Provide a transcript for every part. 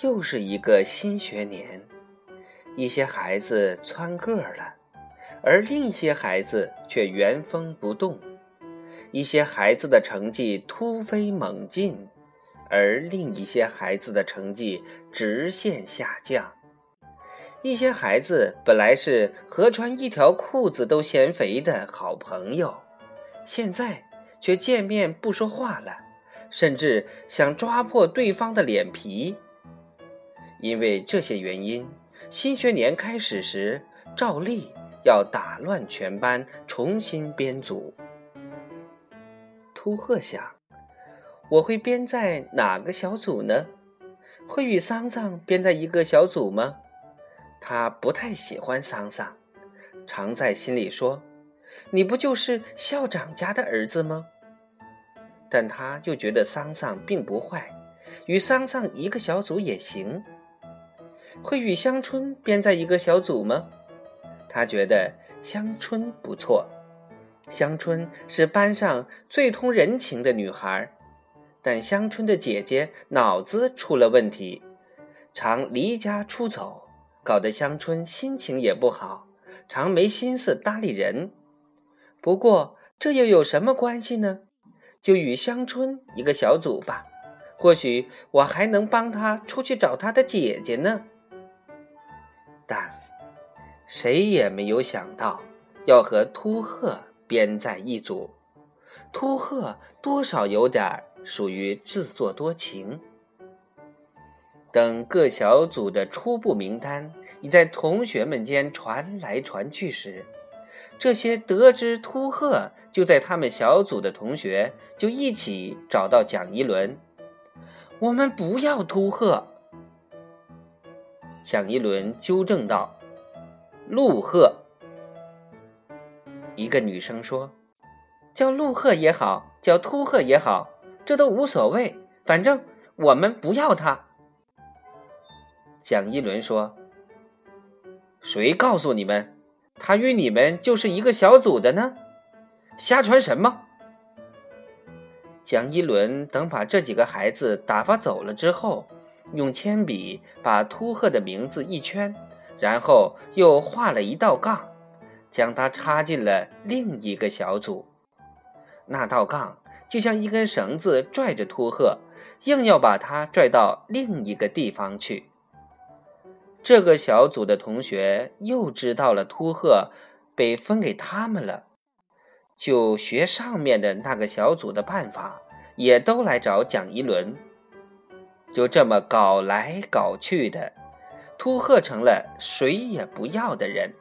又是一个新学年，一些孩子蹿个了，而另一些孩子却原封不动；一些孩子的成绩突飞猛进，而另一些孩子的成绩直线下降。一些孩子本来是合穿一条裤子都嫌肥的好朋友，现在却见面不说话了，甚至想抓破对方的脸皮。因为这些原因，新学年开始时，照例要打乱全班，重新编组。秃鹤想：我会编在哪个小组呢？会与桑桑编在一个小组吗？他不太喜欢桑桑，常在心里说：“你不就是校长家的儿子吗？”但他又觉得桑桑并不坏，与桑桑一个小组也行。会与香春编在一个小组吗？他觉得香春不错，香春是班上最通人情的女孩，但香春的姐姐脑子出了问题，常离家出走。搞得香春心情也不好，常没心思搭理人。不过这又有什么关系呢？就与香春一个小组吧，或许我还能帮她出去找她的姐姐呢。但谁也没有想到要和秃鹤编在一组。秃鹤多少有点属于自作多情。等各小组的初步名单已在同学们间传来传去时，这些得知秃鹤就在他们小组的同学就一起找到蒋一轮。我们不要秃鹤。蒋一轮纠正道：“陆鹤。”一个女生说：“叫陆鹤也好，叫秃鹤也好，这都无所谓，反正我们不要他。”蒋一轮说：“谁告诉你们，他与你们就是一个小组的呢？瞎传什么？”蒋一轮等把这几个孩子打发走了之后，用铅笔把秃鹤的名字一圈，然后又画了一道杠，将它插进了另一个小组。那道杠就像一根绳子拽着秃鹤，硬要把它拽到另一个地方去。这个小组的同学又知道了秃鹤被分给他们了，就学上面的那个小组的办法，也都来找蒋一轮。就这么搞来搞去的，秃鹤成了谁也不要的人。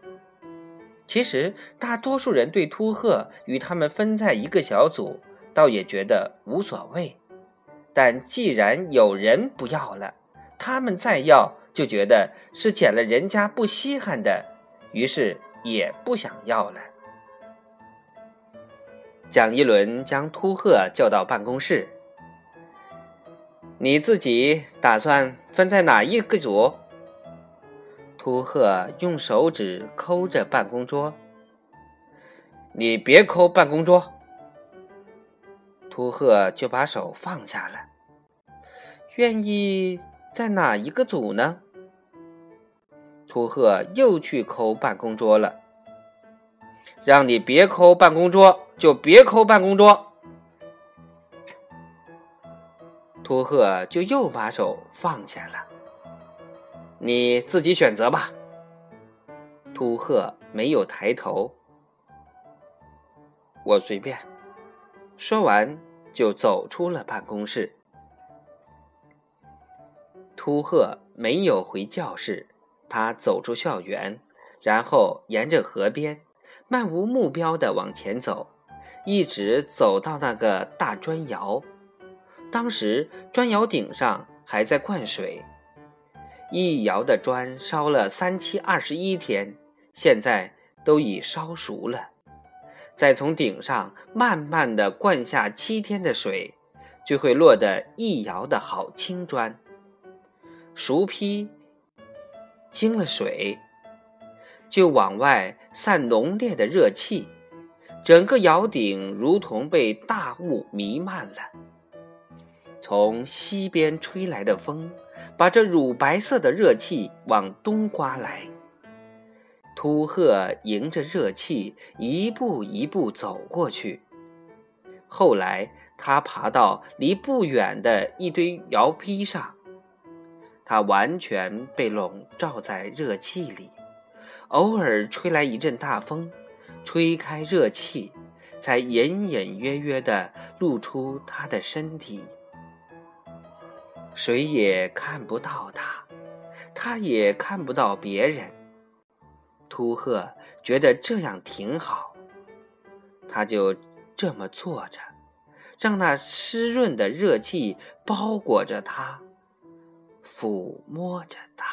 其实大多数人对秃鹤与他们分在一个小组，倒也觉得无所谓。但既然有人不要了，他们再要。就觉得是捡了人家不稀罕的，于是也不想要了。蒋一轮将秃鹤叫到办公室：“你自己打算分在哪一个组？”秃鹤用手指抠着办公桌：“你别抠办公桌。”秃鹤就把手放下了，愿意。在哪一个组呢？秃鹤又去抠办公桌了。让你别抠办公桌，就别抠办公桌。秃鹤就又把手放下了。你自己选择吧。秃鹤没有抬头。我随便。说完，就走出了办公室。秃鹤没有回教室，他走出校园，然后沿着河边，漫无目标的往前走，一直走到那个大砖窑。当时砖窑顶上还在灌水，一窑的砖烧了三七二十一天，现在都已烧熟了。再从顶上慢慢的灌下七天的水，就会落得一窑的好青砖。熟坯经了水，就往外散浓烈的热气，整个窑顶如同被大雾弥漫了。从西边吹来的风，把这乳白色的热气往东刮来。秃鹤迎着热气，一步一步走过去。后来，他爬到离不远的一堆摇坯上，他完全被笼罩在热气里。偶尔吹来一阵大风，吹开热气，才隐隐约约地露出他的身体。谁也看不到他，他也看不到别人。秃鹤觉得这样挺好，他就这么坐着，让那湿润的热气包裹着他，抚摸着他。